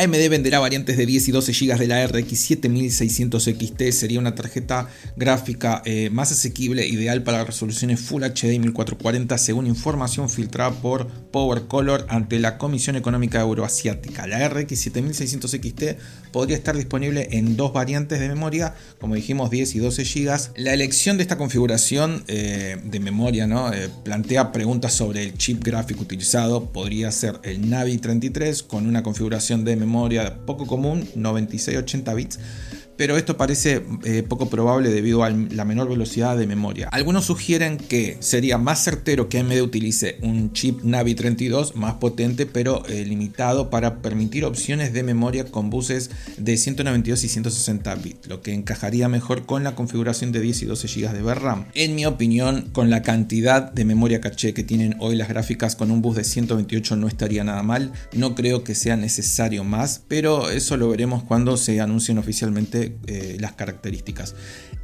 AMD venderá variantes de 10 y 12 GB de la RX 7600 XT, sería una tarjeta gráfica eh, más asequible, ideal para resoluciones Full HD 1440 según información filtrada por Power Color ante la Comisión Económica Euroasiática. La RX 7600 XT podría estar disponible en dos variantes de memoria, como dijimos 10 y 12 GB. La elección de esta configuración eh, de memoria. Eh, plantea preguntas sobre el chip gráfico utilizado, podría ser el Navi 33 con una configuración de memoria poco común, 96-80 bits pero esto parece eh, poco probable debido a la menor velocidad de memoria. Algunos sugieren que sería más certero que AMD utilice un chip Navi 32 más potente pero eh, limitado para permitir opciones de memoria con buses de 192 y 160 bits, lo que encajaría mejor con la configuración de 10 y 12 GB de VRAM. En mi opinión, con la cantidad de memoria caché que tienen hoy las gráficas con un bus de 128 no estaría nada mal, no creo que sea necesario más, pero eso lo veremos cuando se anuncien oficialmente eh, las características.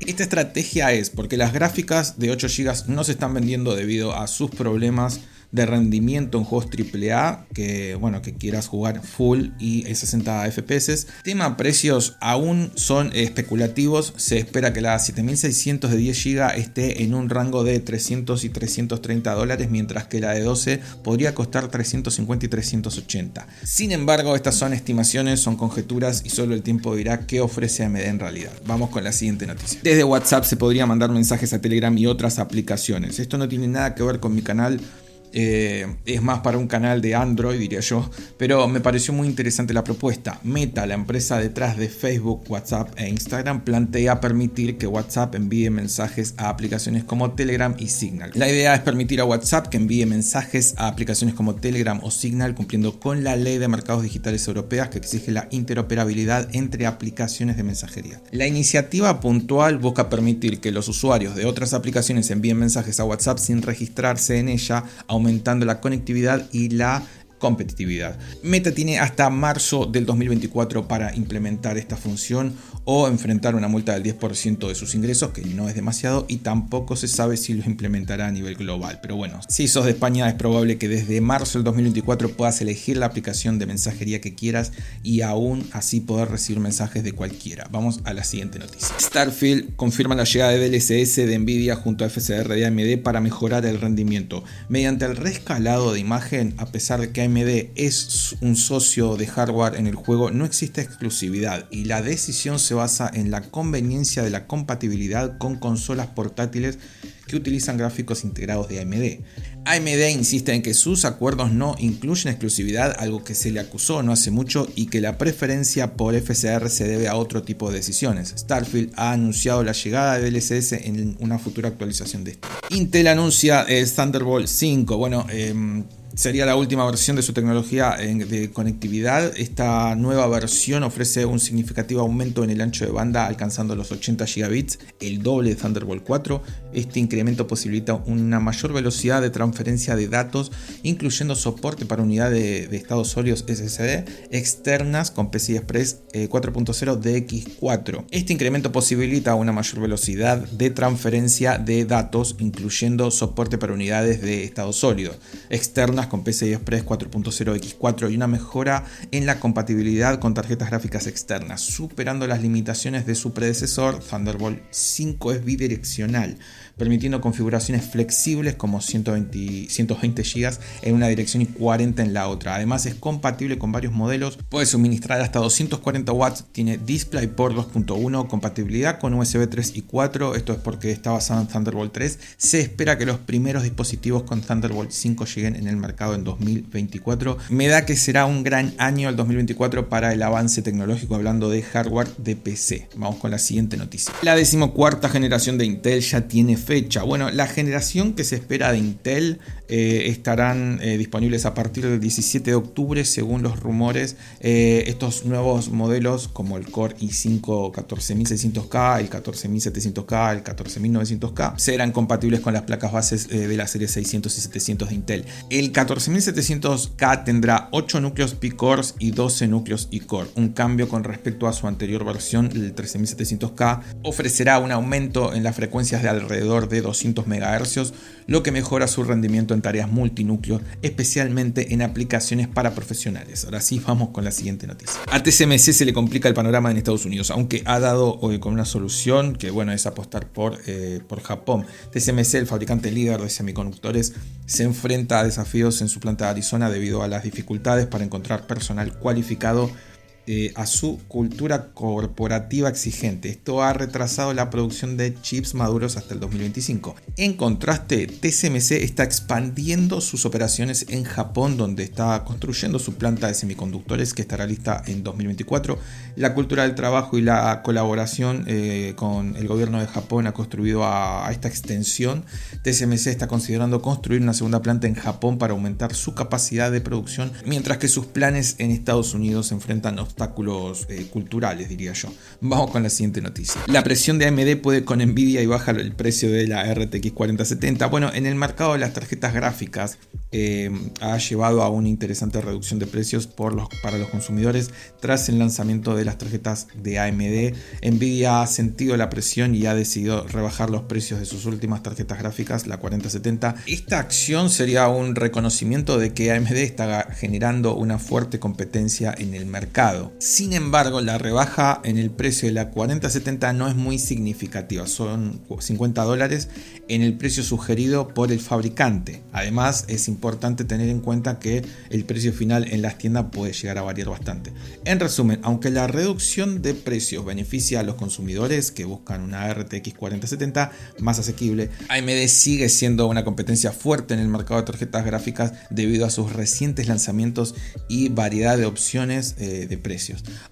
Esta estrategia es porque las gráficas de 8 GB no se están vendiendo debido a sus problemas de rendimiento en juegos AAA que, bueno, que quieras jugar full y 60 FPS. Tema precios aún son especulativos. Se espera que la 7600 de 10 GB esté en un rango de 300 y 330 dólares, mientras que la de 12 podría costar 350 y 380. Sin embargo, estas son estimaciones, son conjeturas y solo el tiempo dirá qué ofrece AMD en realidad. Vamos con la siguiente noticia. Desde WhatsApp se podría mandar mensajes a Telegram y otras aplicaciones. Esto no tiene nada que ver con mi canal eh, es más para un canal de Android, diría yo, pero me pareció muy interesante la propuesta. Meta, la empresa detrás de Facebook, WhatsApp e Instagram, plantea permitir que WhatsApp envíe mensajes a aplicaciones como Telegram y Signal. La idea es permitir a WhatsApp que envíe mensajes a aplicaciones como Telegram o Signal cumpliendo con la ley de mercados digitales europeas que exige la interoperabilidad entre aplicaciones de mensajería. La iniciativa puntual busca permitir que los usuarios de otras aplicaciones envíen mensajes a WhatsApp sin registrarse en ella, la conectividad y la competitividad. Meta tiene hasta marzo del 2024 para implementar esta función o enfrentar una multa del 10% de sus ingresos, que no es demasiado, y tampoco se sabe si lo implementará a nivel global. Pero bueno, si sos de España es probable que desde marzo del 2024 puedas elegir la aplicación de mensajería que quieras y aún así poder recibir mensajes de cualquiera. Vamos a la siguiente noticia. Starfield confirma la llegada de DLSS de Nvidia junto a FSR de AMD para mejorar el rendimiento. Mediante el rescalado de imagen, a pesar de que AMD es un socio de hardware en el juego, no existe exclusividad y la decisión se basa en la conveniencia de la compatibilidad con consolas portátiles que utilizan gráficos integrados de AMD. AMD insiste en que sus acuerdos no incluyen exclusividad, algo que se le acusó no hace mucho, y que la preferencia por FSR se debe a otro tipo de decisiones. Starfield ha anunciado la llegada de DLSS en una futura actualización de esto. Intel anuncia el Thunderbolt 5. Bueno, em, sería la última versión de su tecnología de conectividad. Esta nueva versión ofrece un significativo aumento en el ancho de banda alcanzando los 80 gigabits, el doble de Thunderbolt 4. Este incremento posibilita una mayor velocidad de transferencia de datos, incluyendo soporte para unidades de, estados sólidos SSD externas con PCI Express 4.0 DX4. Este incremento posibilita una mayor velocidad de transferencia de datos, incluyendo soporte para unidades de estado sólido externas con PCI Express 4.0 X4 y una mejora en la compatibilidad con tarjetas gráficas externas, superando las limitaciones de su predecesor, Thunderbolt 5 es bidireccional permitiendo configuraciones flexibles como 120, 120 GB en una dirección y 40 en la otra. Además es compatible con varios modelos, puede suministrar hasta 240 watts, tiene DisplayPort 2.1, compatibilidad con USB 3 y 4, esto es porque está basado en Thunderbolt 3. Se espera que los primeros dispositivos con Thunderbolt 5 lleguen en el mercado en 2024. Me da que será un gran año el 2024 para el avance tecnológico hablando de hardware de PC. Vamos con la siguiente noticia. La decimocuarta generación de Intel ya tiene fecha? Bueno, la generación que se espera de Intel eh, estarán eh, disponibles a partir del 17 de octubre, según los rumores. Eh, estos nuevos modelos, como el Core i5 14600K, el 14700K, el 14900K, serán compatibles con las placas bases de la serie 600 y 700 de Intel. El 14700K tendrá 8 núcleos P-Cores y 12 núcleos E-Core, un cambio con respecto a su anterior versión, el 13700K. Ofrecerá un aumento en las frecuencias de alrededor de 200 MHz, lo que mejora su rendimiento en tareas multinúcleo, especialmente en aplicaciones para profesionales. Ahora sí, vamos con la siguiente noticia. A TSMC se le complica el panorama en Estados Unidos, aunque ha dado hoy con una solución que bueno es apostar por, eh, por Japón. TSMC, el fabricante líder de semiconductores, se enfrenta a desafíos en su planta de Arizona debido a las dificultades para encontrar personal cualificado eh, a su cultura corporativa exigente. Esto ha retrasado la producción de chips maduros hasta el 2025. En contraste, TSMC está expandiendo sus operaciones en Japón, donde está construyendo su planta de semiconductores que estará lista en 2024. La cultura del trabajo y la colaboración eh, con el gobierno de Japón ha construido a, esta extensión. TSMC está considerando construir una segunda planta en Japón para aumentar su capacidad de producción, mientras que sus planes en Estados Unidos se enfrentan a obstáculos eh, culturales, diría yo. Vamos con la siguiente noticia. La presión de AMD puede con Nvidia y baja el precio de la RTX 4070. Bueno, en el mercado de las tarjetas gráficas eh, ha llevado a una interesante reducción de precios por los, para los consumidores tras el lanzamiento de las tarjetas de AMD. Nvidia ha sentido la presión y ha decidido rebajar los precios de sus últimas tarjetas gráficas, la 4070. Esta acción sería un reconocimiento de que AMD está generando una fuerte competencia en el mercado. Sin embargo, la rebaja en el precio de la 4070 no es muy significativa, son 50 dólares en el precio sugerido por el fabricante. Además, es importante tener en cuenta que el precio final en las tiendas puede llegar a variar bastante. En resumen, aunque la reducción de precios beneficia a los consumidores que buscan una RTX 4070 más asequible, AMD sigue siendo una competencia fuerte en el mercado de tarjetas gráficas debido a sus recientes lanzamientos y variedad de opciones eh, de precios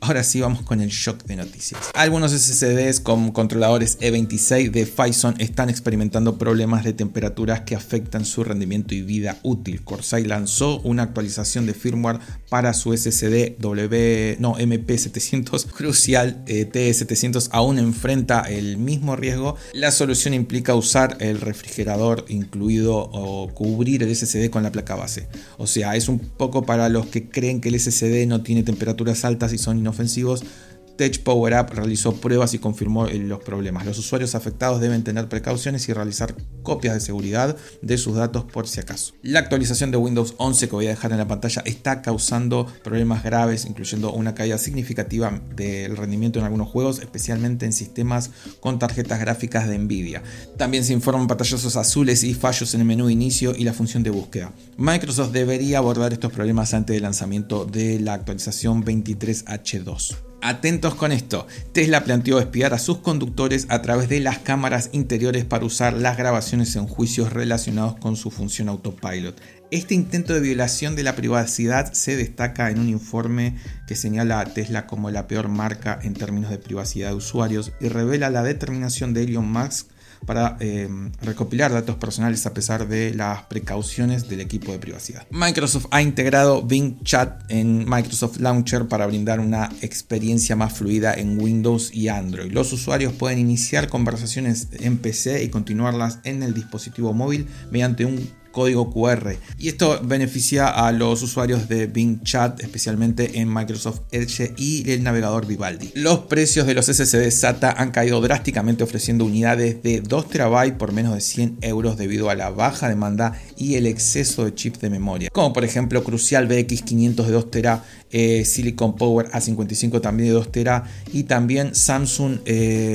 Ahora sí vamos con el shock de noticias. Algunos SSDs con controladores E26 de Phison están experimentando problemas de temperaturas que afectan su rendimiento y vida útil. Corsair lanzó una actualización de firmware para su SSD W, no, MP700 crucial eh, T700 aún enfrenta el mismo riesgo. La solución implica usar el refrigerador incluido o cubrir el SSD con la placa base. O sea, es un poco para los que creen que el SSD no tiene temperaturas altas y son inofensivos, Tech Power Up realizó pruebas y confirmó los problemas. Los usuarios afectados deben tener precauciones y realizar copias de seguridad de sus datos por si acaso. La actualización de Windows 11 que voy a dejar en la pantalla está causando problemas graves, incluyendo una caída significativa del rendimiento en algunos juegos, especialmente en sistemas con tarjetas gráficas de Nvidia. También se informan pantallazos azules y fallos en el menú inicio y la función de búsqueda. Microsoft debería abordar estos problemas antes del lanzamiento de la actualización 23H2. Atentos con esto, Tesla planteó espiar a sus conductores a través de las cámaras interiores para usar las grabaciones en juicios relacionados con su función autopilot. Este intento de violación de la privacidad se destaca en un informe que señala a Tesla como la peor marca en términos de privacidad de usuarios y revela la determinación de Elon Musk para em, recopilar datos personales a pesar de las precauciones del equipo de privacidad. Microsoft ha integrado Bing Chat en Microsoft Launcher para brindar una experiencia más fluida en Windows y Android. Los usuarios pueden iniciar conversaciones en PC y continuarlas en el dispositivo móvil mediante un código QR. Y esto beneficia a los usuarios de Bing Chat, especialmente en Microsoft Edge y el navegador Vivaldi. Los precios de los SSD SATA han caído drásticamente ofreciendo unidades de 2 TB por menos de 100 euros debido a la baja demanda y el exceso de chips de memoria. Como por ejemplo Crucial BX500 de 2 TB, eh, Silicon Power A55 también de 2 TB y también Samsung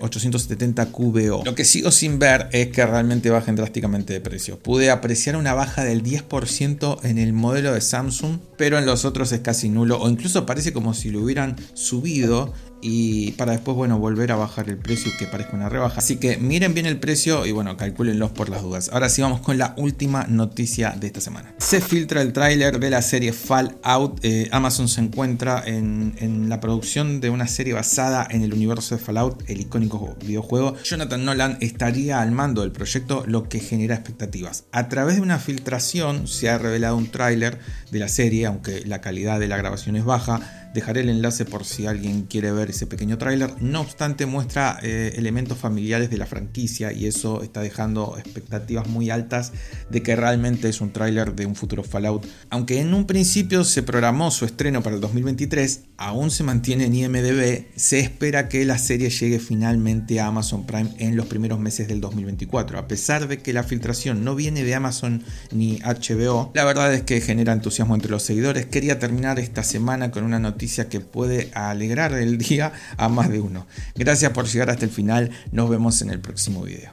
870 eh, QBO. Lo que sigo sin ver es que realmente bajen drásticamente de precio. Pude apreciar una baja del 10% en el modelo de Samsung, pero en los otros es casi nulo o incluso parece como si lo hubieran subido y para después, bueno, volver a bajar el precio que parezca una rebaja. Así que miren bien el precio y bueno, calculenlos por las dudas. Ahora sí vamos con la última noticia de esta semana. Se filtra el tráiler de la serie Fallout. Eh, Amazon se encuentra en, en, la producción de una serie basada en el universo de Fallout, el icónico videojuego. Jonathan Nolan estaría al mando del proyecto, lo que genera expectativas. A través de una filtración se ha revelado un tráiler de la serie, aunque la calidad de la grabación es baja Dejaré el enlace por si alguien quiere ver ese pequeño tráiler. No obstante, muestra eh, elementos familiares de la franquicia y eso está dejando expectativas muy altas de que realmente es un tráiler de un futuro Fallout. Aunque en un principio se programó su estreno para el 2023, aún se mantiene en IMDB, se espera que la serie llegue finalmente a Amazon Prime en los primeros meses del 2024. A pesar de que la filtración no viene de Amazon ni HBO, la verdad es que genera entusiasmo entre los seguidores. Quería terminar esta semana con una noticia que puede alegrar el día a más de uno. Gracias por llegar hasta el final, nos vemos en el próximo video.